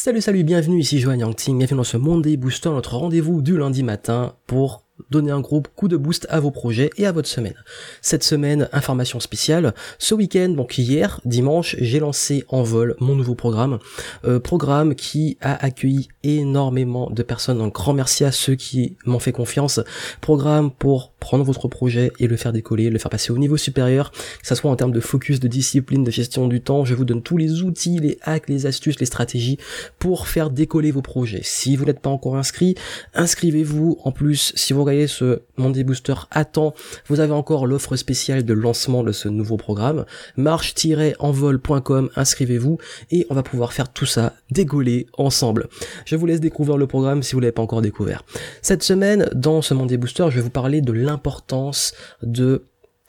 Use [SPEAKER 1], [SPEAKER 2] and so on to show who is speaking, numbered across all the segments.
[SPEAKER 1] Salut salut, bienvenue ici Joanne Yangting, bienvenue dans ce Monday Booster, notre rendez-vous du lundi matin pour donner un gros coup de boost à vos projets et à votre semaine. Cette semaine, information spéciale. Ce week-end, donc hier, dimanche, j'ai lancé en vol mon nouveau programme. Euh, programme qui a accueilli énormément de personnes. Un grand merci à ceux qui m'ont fait confiance. Programme pour prendre votre projet et le faire décoller, le faire passer au niveau supérieur, que ce soit en termes de focus, de discipline, de gestion du temps. Je vous donne tous les outils, les hacks, les astuces, les stratégies pour faire décoller vos projets. Si vous n'êtes pas encore inscrit, inscrivez-vous. En plus, si vous ce Monday Booster à temps, vous avez encore l'offre spéciale de lancement de ce nouveau programme. Marche-envol.com, inscrivez-vous et on va pouvoir faire tout ça décoller ensemble. Je vous laisse découvrir le programme si vous l'avez pas encore découvert. Cette semaine, dans ce Monday Booster, je vais vous parler de l'importance de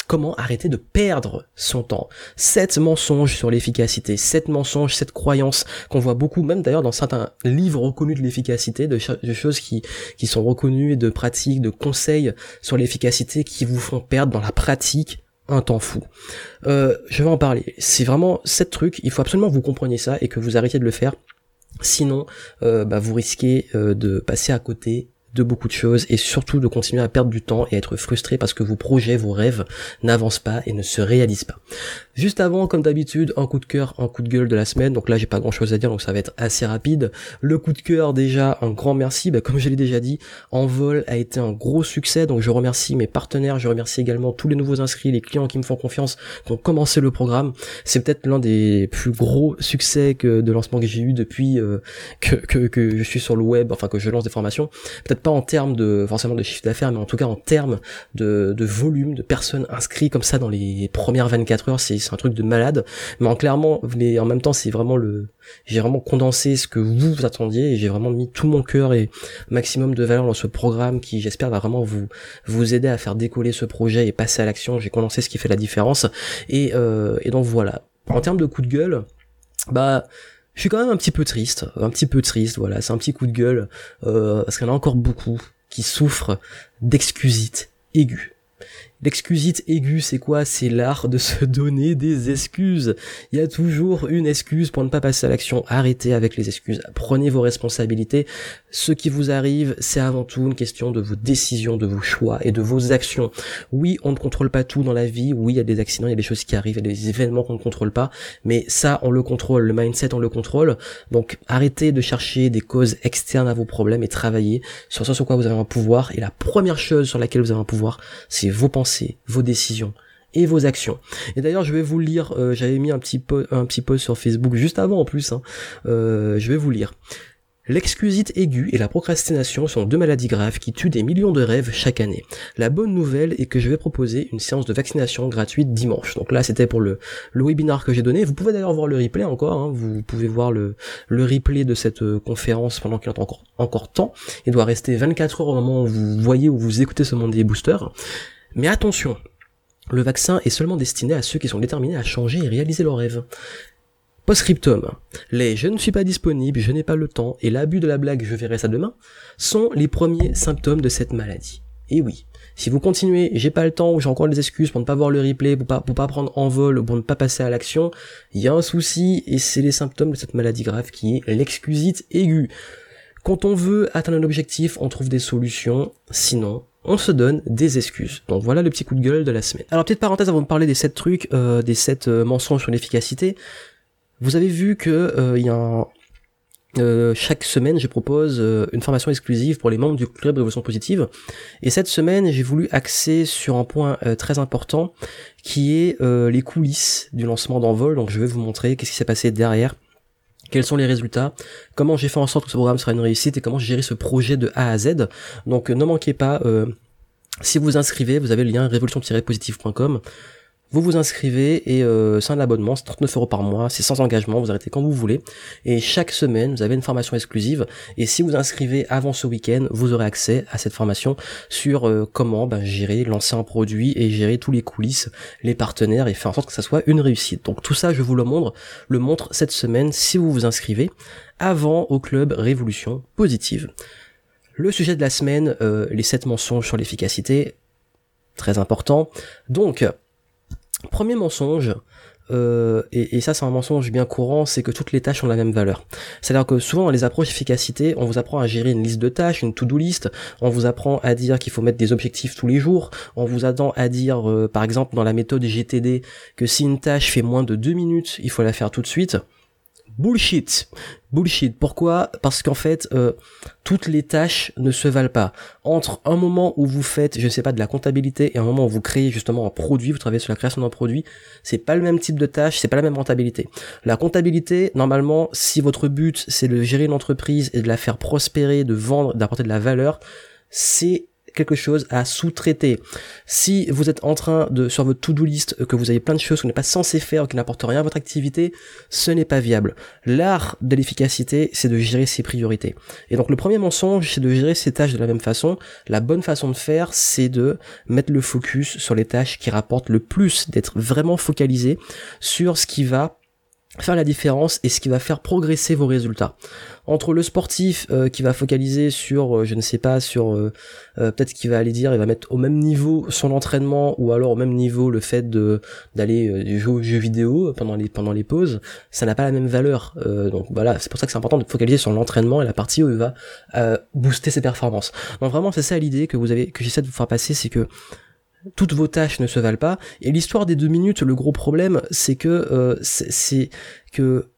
[SPEAKER 1] comment arrêter de perdre son temps? Sept mensonges sur l'efficacité, sept mensonges, sept croyances qu'on voit beaucoup, même d'ailleurs dans certains livres reconnus de l'efficacité, de, choses qui, qui sont reconnues, de pratiques, de conseils sur l'efficacité qui vous font perdre dans la pratique un temps fou. Euh, je vais en parler. C'est vraiment sept trucs, il faut absolument que vous compreniez ça et que vous arrêtiez de le faire. Sinon, euh, bah, vous risquez euh, de passer à côté de beaucoup de choses et surtout de continuer à perdre du temps et être frustré parce que vos projets, vos rêves n'avancent pas et ne se réalisent pas. Juste avant, comme d'habitude, un coup de cœur, un coup de gueule de la semaine. Donc là, j'ai pas grand chose à dire, donc ça va être assez rapide. Le coup de cœur, déjà, un grand merci. Bah, comme je l'ai déjà dit, Envol a été un gros succès. Donc je remercie mes partenaires, je remercie également tous les nouveaux inscrits, les clients qui me font confiance, qui ont commencé le programme. C'est peut-être l'un des plus gros succès que de lancement que j'ai eu depuis euh, que, que, que je suis sur le web, enfin que je lance des formations. Pas en termes de forcément de chiffre d'affaires, mais en tout cas en termes de, volume de personnes inscrites comme ça dans les premières 24 heures. C'est un truc de malade. Mais en clairement, mais en même temps, c'est vraiment le, j'ai vraiment condensé ce que vous, vous attendiez et j'ai vraiment mis tout mon cœur et maximum de valeur dans ce programme qui, j'espère, va vraiment vous, vous aider à faire décoller ce projet et passer à l'action. J'ai condensé ce qui fait la différence. Et, euh, et donc voilà. En termes de coup de gueule, bah, je suis quand même un petit peu triste, un petit peu triste, voilà, c'est un petit coup de gueule, euh, parce qu'il y en a encore beaucoup qui souffrent d'excusite aiguë. L'excusite aiguë, c'est quoi? C'est l'art de se donner des excuses. Il y a toujours une excuse pour ne pas passer à l'action. Arrêtez avec les excuses. Prenez vos responsabilités. Ce qui vous arrive, c'est avant tout une question de vos décisions, de vos choix et de vos actions. Oui, on ne contrôle pas tout dans la vie. Oui, il y a des accidents, il y a des choses qui arrivent, il y a des événements qu'on ne contrôle pas. Mais ça, on le contrôle. Le mindset, on le contrôle. Donc, arrêtez de chercher des causes externes à vos problèmes et travaillez sur ce sur quoi vous avez un pouvoir. Et la première chose sur laquelle vous avez un pouvoir, c'est vos pensées vos décisions et vos actions. Et d'ailleurs, je vais vous lire, euh, j'avais mis un petit, un petit post sur Facebook juste avant en plus, hein. euh, je vais vous lire. L'excusite aiguë et la procrastination sont deux maladies graves qui tuent des millions de rêves chaque année. La bonne nouvelle est que je vais proposer une séance de vaccination gratuite dimanche. Donc là, c'était pour le, le webinar que j'ai donné. Vous pouvez d'ailleurs voir le replay encore. Hein. Vous pouvez voir le, le replay de cette euh, conférence pendant qu'il est encore, encore temps. Il doit rester 24 heures au moment où vous voyez ou vous écoutez ce Monday Booster. Mais attention, le vaccin est seulement destiné à ceux qui sont déterminés à changer et réaliser leurs rêves. Postscriptum. Les je ne suis pas disponible, je n'ai pas le temps et l'abus de la blague je verrai ça demain sont les premiers symptômes de cette maladie. Et oui, si vous continuez, j'ai pas le temps ou j'ai encore des excuses pour ne pas voir le replay, pour pas, pas prendre en vol ou pour ne pas passer à l'action, il y a un souci et c'est les symptômes de cette maladie grave qui est l'excusite aiguë. Quand on veut atteindre un objectif, on trouve des solutions, sinon on se donne des excuses. Donc voilà le petit coup de gueule de la semaine. Alors petite parenthèse avant de parler des 7 trucs, euh, des 7 euh, mensonges sur l'efficacité. Vous avez vu que euh, y a chaque semaine, je propose une formation exclusive pour les membres du club Révolution Positive. Et cette semaine, j'ai voulu axer sur un point très important, qui est les coulisses du lancement d'envol. Donc je vais vous montrer qu'est-ce qui s'est passé derrière quels sont les résultats, comment j'ai fait en sorte que ce programme sera une réussite et comment j'ai géré ce projet de A à Z? Donc ne manquez pas, euh, si vous vous inscrivez, vous avez le lien révolution-positive.com vous vous inscrivez et euh, c'est un abonnement, c'est 39 euros par mois, c'est sans engagement, vous arrêtez quand vous voulez. Et chaque semaine, vous avez une formation exclusive. Et si vous inscrivez avant ce week-end, vous aurez accès à cette formation sur euh, comment ben, gérer, lancer un produit et gérer tous les coulisses, les partenaires et faire en sorte que ça soit une réussite. Donc tout ça, je vous le montre, le montre cette semaine si vous vous inscrivez avant au club Révolution Positive. Le sujet de la semaine, euh, les 7 mensonges sur l'efficacité, très important. Donc, Premier mensonge, euh, et, ça c'est un mensonge bien courant, c'est que toutes les tâches ont la même valeur. C'est-à-dire que souvent dans les approches d'efficacité, on vous apprend à gérer une liste de tâches, une to-do list, on vous apprend à dire qu'il faut mettre des objectifs tous les jours, on vous attend à dire euh, par exemple dans la méthode GTD que si une tâche fait moins de deux minutes, il faut la faire tout de suite. Bullshit. Bullshit. Pourquoi? Parce qu'en fait, euh, toutes les tâches ne se valent pas. Entre un moment où vous faites, je ne sais pas, de la comptabilité et un moment où vous créez justement un produit, vous travaillez sur la création d'un produit, c'est pas le même type de tâche, c'est pas la même rentabilité. La comptabilité, normalement, si votre but c'est de gérer une entreprise et de la faire prospérer, de vendre, d'apporter de la valeur, c'est quelque chose à sous-traiter. Si vous êtes en train de, sur votre to-do list, que vous avez plein de choses vous n'êtes pas censé faire, qui n'apportent rien à votre activité, ce n'est pas viable. L'art de l'efficacité, c'est de gérer ses priorités. Et donc le premier mensonge, c'est de gérer ses tâches de la même façon. La bonne façon de faire, c'est de mettre le focus sur les tâches qui rapportent le plus, d'être vraiment focalisé sur ce qui va faire la différence et ce qui va faire progresser vos résultats. Entre le sportif euh, qui va focaliser sur, euh, je ne sais pas, sur euh, peut-être qu'il va aller dire, il va mettre au même niveau son entraînement ou alors au même niveau le fait de d'aller jouer aux jeux vidéo pendant les pendant les pauses, ça n'a pas la même valeur. donc voilà, c'est pour ça que c'est important de focaliser sur l'entraînement et la partie où il va booster ses performances. Donc vraiment, c'est ça l'idée que vous avez que j'essaie de vous faire passer, c'est que toutes vos tâches ne se valent pas. Et l'histoire des deux minutes, le gros problème, c'est que euh, c'est que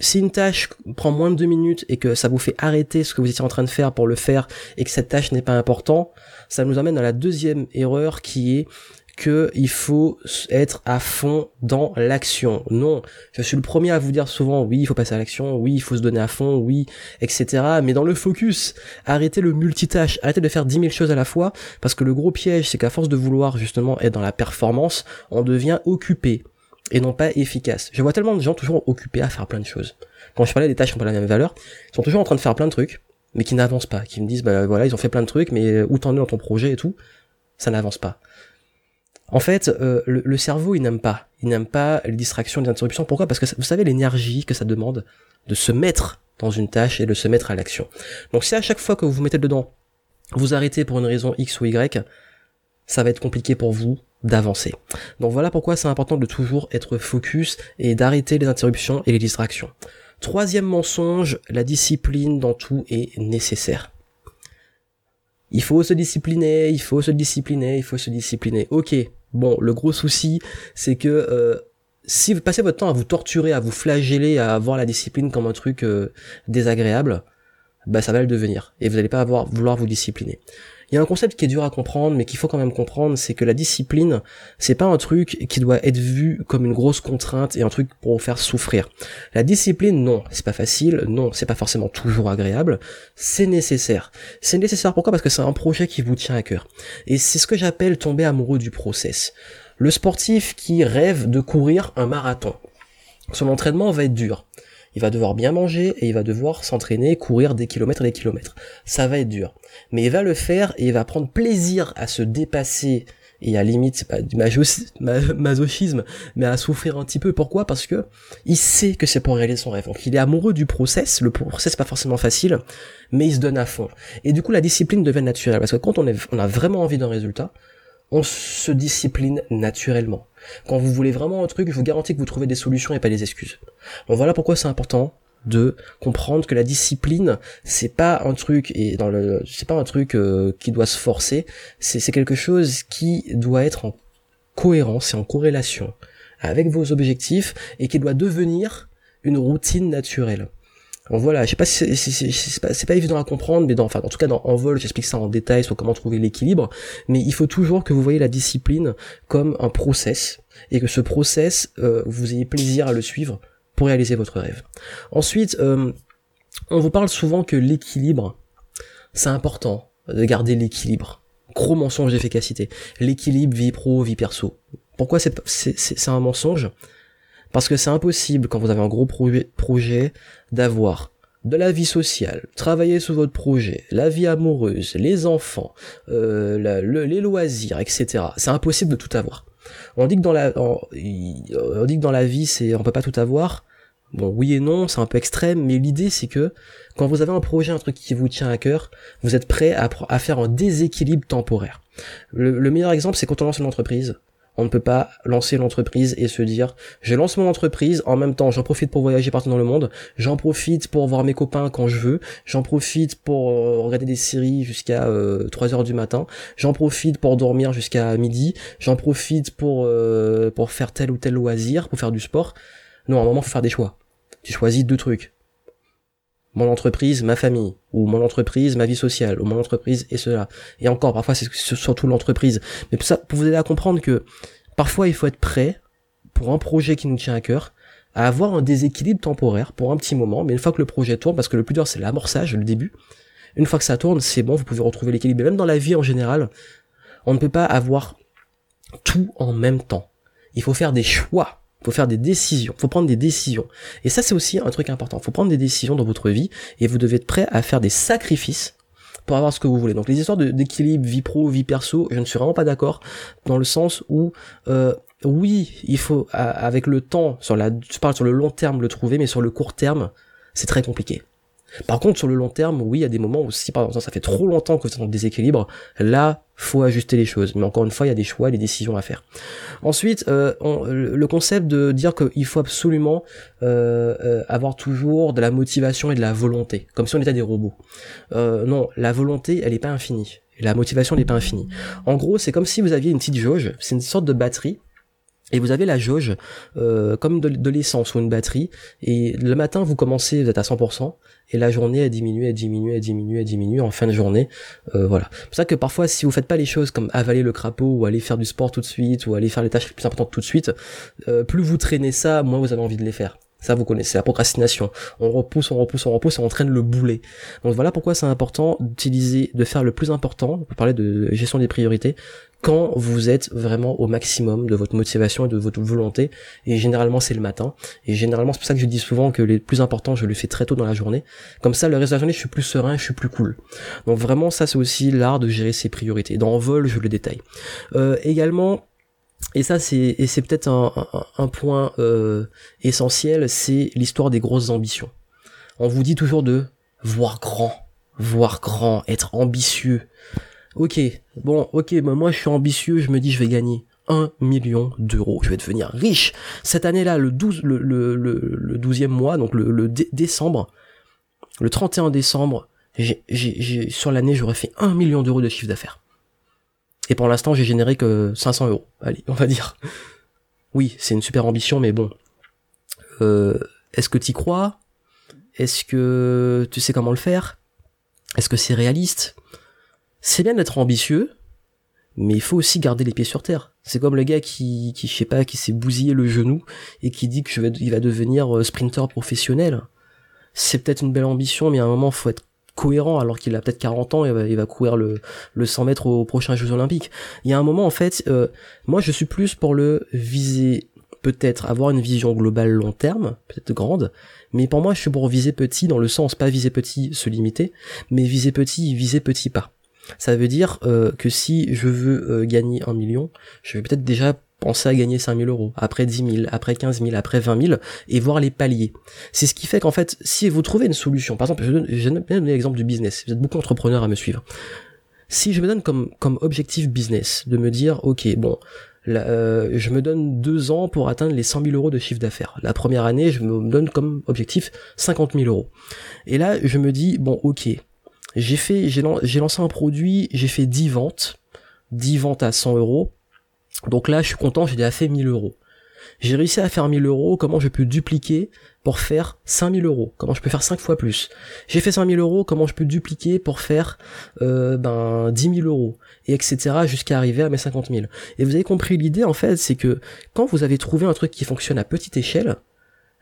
[SPEAKER 1] si une tâche prend moins de deux minutes et que ça vous fait arrêter ce que vous étiez en train de faire pour le faire et que cette tâche n'est pas importante, ça nous amène à la deuxième erreur qui est que il faut être à fond dans l'action. Non, je suis le premier à vous dire souvent oui, il faut passer à l'action, oui, il faut se donner à fond, oui, etc. Mais dans le focus, arrêtez le multitâche, arrêtez de faire 10 000 choses à la fois, parce que le gros piège, c'est qu'à force de vouloir justement être dans la performance, on devient occupé et non pas efficace. Je vois tellement de gens toujours occupés à faire plein de choses. Quand je parlais des tâches qui n'ont pas la même valeur, ils sont toujours en train de faire plein de trucs, mais qui n'avancent pas, qui me disent bah voilà, ils ont fait plein de trucs, mais où t'en es dans ton projet et tout, ça n'avance pas. En fait, euh, le, cerveau, il n'aime pas. Il n'aime pas les distractions, les interruptions. Pourquoi? Parce que vous savez l'énergie que ça demande de se mettre dans une tâche et de se mettre à l'action. Donc si à chaque fois que vous vous mettez dedans, vous arrêtez pour une raison X ou Y, ça va être compliqué pour vous d'avancer. Donc voilà pourquoi c'est important de toujours être focus et d'arrêter les interruptions et les distractions. Troisième mensonge, la discipline dans tout est nécessaire. Il faut se discipliner, il faut se discipliner, il faut se discipliner. Ok, Bon, le gros souci, c'est que euh, si vous passez votre temps à vous torturer, à vous flageller, à avoir la discipline comme un truc euh, désagréable, bah ça va le devenir. Et vous n'allez pas avoir, vouloir vous discipliner. Il y a un concept qui est dur à comprendre, mais qu'il faut quand même comprendre, c'est que la discipline, c'est pas un truc qui doit être vu comme une grosse contrainte et un truc pour vous faire souffrir. La discipline, non, c'est pas facile, non, c'est pas forcément toujours agréable, c'est nécessaire. C'est nécessaire pourquoi? Parce que c'est un projet qui vous tient à cœur. Et c'est ce que j'appelle tomber amoureux du process. Le sportif qui rêve de courir un marathon. Son entraînement va être dur il va devoir bien manger et il va devoir s'entraîner, courir des kilomètres et des kilomètres. Ça va être dur. Mais il va le faire et il va prendre plaisir à se dépasser et à limite pas du masochisme mais à souffrir un petit peu pourquoi? Parce que il sait que c'est pour réaliser son rêve donc il est amoureux du process le process pas forcément facile mais il se donne à fond et du coup la discipline devient naturelle parce que quand on a vraiment envie d'un résultat on se discipline naturellement. Quand vous voulez vraiment un truc, je vous garantis que vous trouvez des solutions et pas des excuses. Donc voilà pourquoi c'est important de comprendre que la discipline c'est pas un truc et dans le c'est pas un truc euh, qui doit se forcer c'est c'est quelque chose qui doit être en cohérence et en corrélation avec vos objectifs et qui doit devenir une routine naturelle voilà, je sais pas si c'est pas, évident à comprendre, mais dans, enfin, en tout cas dans Envol, j'explique ça en détail sur comment trouver l'équilibre, mais il faut toujours que vous voyez la discipline comme un process, et que ce process, euh, vous ayez plaisir à le suivre pour réaliser votre rêve. Ensuite, euh, on vous parle souvent que l'équilibre, c'est important de garder l'équilibre. Gros mensonge d'efficacité. L'équilibre vie pro, vie perso. Pourquoi c'est un mensonge? Parce que c'est impossible quand vous avez un gros projet d'avoir de la vie sociale, travailler sur votre projet, la vie amoureuse, les enfants, euh, les loisirs, etc. C'est impossible de tout avoir. On dit que dans la, on, dit que dans la vie, c'est, on peut pas tout avoir. Bon, oui et non, c'est un peu extrême, mais l'idée c'est que quand vous avez un projet, un truc qui vous tient à cœur, vous êtes prêt à, faire un déséquilibre temporaire. Le, le meilleur exemple, c'est quand on lance une entreprise on ne peut pas lancer l'entreprise et se dire je lance mon entreprise, en même temps j'en profite pour voyager partout dans le monde, j'en profite pour voir mes copains quand je veux, j'en profite pour euh, regarder des séries jusqu'à 3 euh, heures du matin, j'en profite pour dormir jusqu'à midi, j'en profite pour euh, pour faire tel ou tel loisir, pour faire du sport. Non, à un moment faut faire des choix. Tu choisis deux trucs. Mon entreprise, ma famille, ou mon entreprise, ma vie sociale, ou mon entreprise et cela. Et encore, parfois c'est surtout l'entreprise. Mais pour ça, pour vous aider à comprendre que Parfois, il faut être prêt pour un projet qui nous tient à cœur à avoir un déséquilibre temporaire pour un petit moment, mais une fois que le projet tourne, parce que le plus dur c'est l'amorçage, le début, une fois que ça tourne, c'est bon, vous pouvez retrouver l'équilibre. Même dans la vie en général, on ne peut pas avoir tout en même temps. Il faut faire des choix, faut faire des décisions, faut prendre des décisions. Et ça c'est aussi un truc important, faut prendre des décisions dans votre vie et vous devez être prêt à faire des sacrifices pour avoir ce que vous voulez. Donc les histoires d'équilibre vie pro, vie perso, je ne suis vraiment pas d'accord dans le sens où euh, oui, il faut avec le temps, sur la, je parle sur le long terme le trouver, mais sur le court terme, c'est très compliqué. Par contre, sur le long terme, oui, il y a des moments où si par exemple ça fait trop longtemps que vous êtes en déséquilibre, là, faut ajuster les choses. Mais encore une fois, il y a des choix, des décisions à faire. Ensuite, euh, le concept de dire qu'il faut absolument euh, euh, avoir toujours de la motivation et de la volonté, comme si on était des robots. non, la volonté, elle n'est pas infinie. la motivation n'est pas infinie. En gros, c'est comme si vous aviez une petite jauge, c'est une sorte de batterie et vous avez la jauge comme de, l'essence ou une batterie. Et le matin, vous commencez, vous êtes à 100%, et la journée, elle diminue, elle diminue, elle diminue, elle diminue en fin de journée. Euh, voilà. C'est pour ça que parfois, si vous faites pas les choses comme avaler le crapaud, ou aller faire du sport tout de suite, ou aller faire les tâches les plus importantes tout de suite, euh, plus vous traînez ça, moins vous avez envie de les faire. Ça, vous connaissez, la procrastination. On repousse, on repousse, on repousse et on traîne le boulet. Donc voilà pourquoi c'est important d'utiliser, de faire le plus important, pour parler de gestion des priorités, quand vous êtes vraiment au maximum de votre motivation et de votre volonté. Et généralement, c'est le matin. Et généralement, c'est pour ça que je dis souvent que les plus importants, je le fais très tôt dans la journée. Comme ça, le reste de la journée, je suis plus serein, je suis plus cool. Donc vraiment, ça, c'est aussi l'art de gérer ses priorités. Dans vol, je le détaille. Euh, également, et ça c'est et c'est peut-être un, point euh, essentiel, c'est l'histoire des grosses ambitions. On vous dit toujours de voir grand, voir grand, être ambitieux, ok, bon, ok, bah moi je suis ambitieux, je me dis je vais gagner 1 million d'euros. Je vais devenir riche. Cette année-là, le 12, le, le, le, 12e mois, donc le, décembre, le 31 décembre, sur l'année, j'aurais fait 1 million d'euros de chiffre d'affaires. Et pour l'instant, j'ai généré que 500 euros. Allez, on va dire. Oui, c'est une super ambition, mais bon. Euh, est-ce que tu crois? Est-ce que tu sais comment le faire? Est-ce que c'est réaliste? C'est bien d'être ambitieux, mais il faut aussi garder les pieds sur terre. C'est comme le gars qui, qui je sais pas, qui s'est bousillé le genou et qui dit que va devenir euh, sprinter professionnel. C'est peut-être une belle ambition, mais à un moment, faut être cohérent alors qu'il a peut-être 40 ans et il va, courir le, le 100 mètres aux prochains Jeux Olympiques. Il y a un moment, en fait, euh, moi je suis plus pour le viser peut-être avoir une vision globale long terme, peut-être grande, mais pour moi je suis pour viser petit dans le sens pas viser petit se limiter, mais viser petit, viser petit pas. Ça veut dire euh, que si je veux euh, gagner un million, je vais peut-être déjà penser à gagner 5000 euros, après 10 000, après 15 000, après 20 000, et voir les paliers. C'est ce qui fait qu'en fait, si vous trouvez une solution, par exemple, je vais donner l'exemple du business, vous êtes beaucoup d'entrepreneurs à me suivre. Si je me donne comme, comme objectif business, de me dire, ok, bon, euh, je me donne deux ans pour atteindre les 100 000 euros de chiffre d'affaires. La première année, je me donne comme objectif 50 000 euros. Et là, je me dis, bon, ok, j'ai fait, j'ai lancé un produit, j'ai fait 10 ventes, 10 ventes à 100 euros. Donc là, je suis content, j'ai déjà fait 1000 euros. J'ai réussi à faire 1000 euros, comment je peux dupliquer pour faire 5000 euros? Comment je peux faire 5 fois plus? J'ai fait 5000 euros, comment je peux dupliquer pour faire euh, ben 10 000 euros? Et etc. jusqu'à arriver à mes 50 000. Et vous avez compris l'idée en fait, c'est que quand vous avez trouvé un truc qui fonctionne à petite échelle,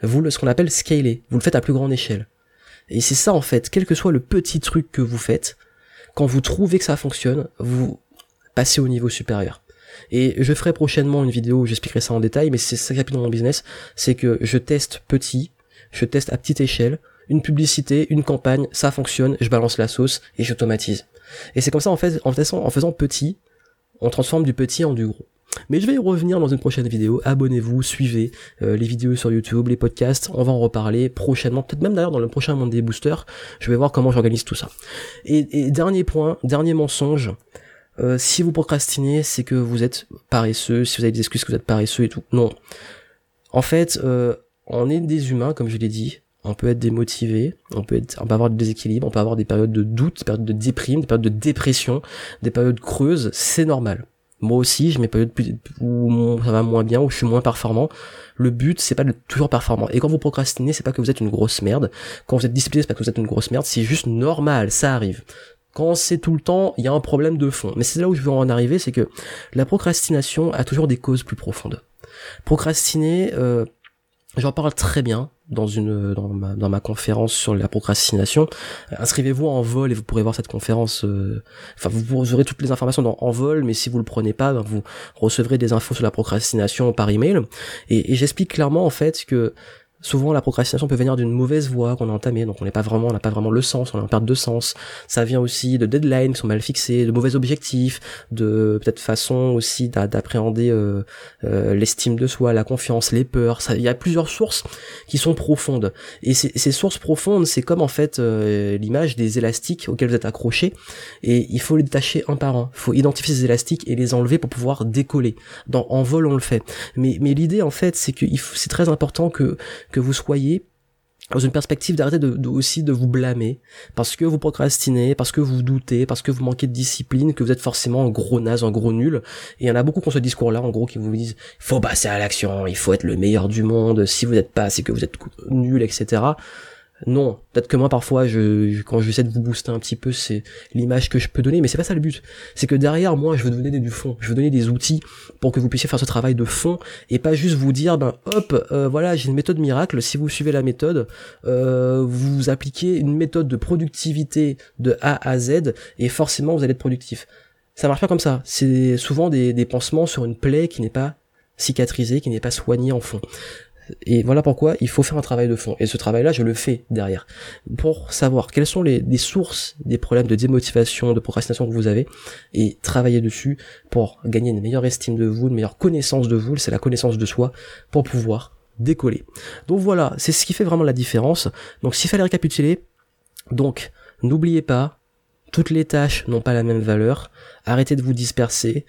[SPEAKER 1] vous ce qu'on appelle scaler, vous le faites à plus grande échelle. Et c'est ça en fait, quel que soit le petit truc que vous faites, quand vous trouvez que ça fonctionne, vous passez au niveau supérieur. Et je ferai prochainement une vidéo où j'expliquerai ça en détail, mais c'est ça qui dans mon business, c'est que je teste petit, je teste à petite échelle, une publicité, une campagne, ça fonctionne, je balance la sauce et j'automatise. Et c'est comme ça en fait, en faisant, petit, on transforme du petit en du gros. Mais je vais y revenir dans une prochaine vidéo. Abonnez-vous, suivez euh, les vidéos sur YouTube, les podcasts. On va en reparler prochainement. Peut-être même d'ailleurs dans le prochain Monday Booster. Je vais voir comment j'organise tout ça. Et, dernier point, dernier mensonge. Euh, si vous procrastinez, c'est que vous êtes paresseux, si vous avez des excuses que vous êtes paresseux et tout. Non. En fait, euh, on est des humains, comme je l'ai dit. On peut être démotivé, on peut être, on peut avoir des déséquilibres, on peut avoir des périodes de doute, des périodes de déprime, des périodes de dépression, des périodes creuses. C'est normal. Moi aussi, j'ai mes périodes où ça va moins bien, où je suis moins performant. Le but, c'est pas de toujours performant. Et quand vous procrastinez, c'est pas que vous êtes une grosse merde. Quand vous êtes discipliné, c'est pas que vous êtes une grosse merde. C'est juste normal, ça arrive. Quand c'est tout le temps, il y a un problème de fond. Mais c'est là où je veux en arriver, c'est que la procrastination a toujours des causes plus profondes. Procrastiner, euh, j'en parle très bien dans une dans ma, conférence sur la procrastination. Inscrivez-vous en vol et vous pourrez voir cette conférence. Euh, enfin, vous, aurez toutes les informations dans en vol, mais si vous le prenez pas, ben, vous recevrez des infos sur la procrastination par email. Et, et j'explique clairement en fait que Souvent, la procrastination peut venir d'une mauvaise voie qu'on a entamée, donc on n'est pas vraiment, on n'a pas vraiment le sens, on est en perte de sens. Ça vient aussi de deadlines qui sont mal fixés, de mauvais objectifs, de peut-être façon aussi d'appréhender euh, euh, l'estime de soi, la confiance, les peurs. Il y a plusieurs sources qui sont profondes. Et ces, sources profondes, c'est comme en fait euh, l'image des élastiques auxquels vous êtes accrochés, et il faut les détacher un par un. Il faut identifier ces élastiques et les enlever pour pouvoir décoller. Dans en vol, on le fait. Mais l'idée en fait, c'est que c'est très important que que vous soyez dans une perspective d'arrêter de, aussi de vous blâmer parce que vous procrastinez, parce que vous doutez, parce que vous manquez de discipline, que vous êtes forcément un gros naze, un gros nul. Et il y en a beaucoup qui ont ce discours-là, en gros, qui vous disent il faut passer à l'action, il faut être le meilleur du monde. Si vous n'êtes pas, c'est que vous êtes nul, etc. Non, peut-être que moi parfois, je, quand je essaie de vous booster un petit peu, c'est l'image que je peux donner, mais c'est pas ça le but. C'est que derrière moi, je veux donner du fond, je veux donner des outils pour que vous puissiez faire ce travail de fond et pas juste vous dire, ben hop, euh, voilà, j'ai une méthode miracle. Si vous suivez la méthode, euh, vous appliquez une méthode de productivité de A à Z et forcément vous allez être productif. Ça marche pas comme ça. C'est souvent des, des pansements sur une plaie qui n'est pas cicatrisée, qui n'est pas soignée en fond. Et voilà pourquoi il faut faire un travail de fond. Et ce travail-là, je le fais derrière. Pour savoir quelles sont les, sources des problèmes de démotivation, de procrastination que vous avez, et travailler dessus pour gagner une meilleure estime de vous, une meilleure connaissance de vous, c'est la connaissance de soi, pour pouvoir décoller. Donc voilà, c'est ce qui fait vraiment la différence. Donc s'il fallait récapituler, donc n'oubliez pas, toutes les tâches n'ont pas la même valeur, arrêtez de vous disperser,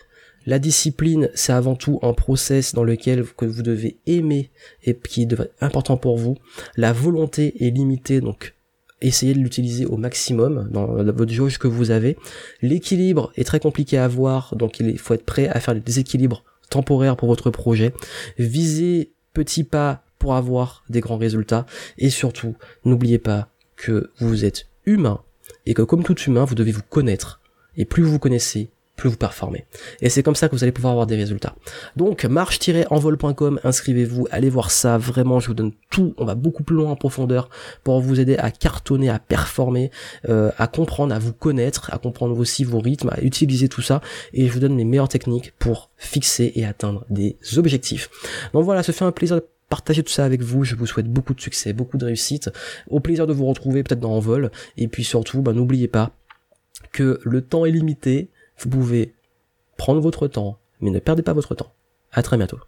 [SPEAKER 1] la discipline, c'est avant tout un process dans lequel que vous devez aimer et qui est important pour vous. La volonté est limitée, donc essayez de l'utiliser au maximum dans votre jauge que vous avez. L'équilibre est très compliqué à avoir, donc il faut être prêt à faire des déséquilibres temporaires pour votre projet. Visez petits pas pour avoir des grands résultats. Et surtout, n'oubliez pas que vous êtes humain et que comme tout humain, vous devez vous connaître. Et plus vous vous connaissez, plus vous performez. Et c'est comme ça que vous allez pouvoir avoir des résultats. Donc marche-envol.com, inscrivez-vous, allez voir ça, vraiment je vous donne tout, on va beaucoup plus loin en profondeur pour vous aider à cartonner, à performer, euh, à comprendre, à vous connaître, à comprendre aussi vos rythmes, à utiliser tout ça, et je vous donne les meilleures techniques pour fixer et atteindre des objectifs. Donc voilà, ça fait un plaisir de partager tout ça avec vous. Je vous souhaite beaucoup de succès, beaucoup de réussite. Au plaisir de vous retrouver peut-être dans Envol. Et puis surtout, bah, n'oubliez pas que le temps est limité vous pouvez prendre votre temps, mais ne perdez pas votre temps. À très bientôt.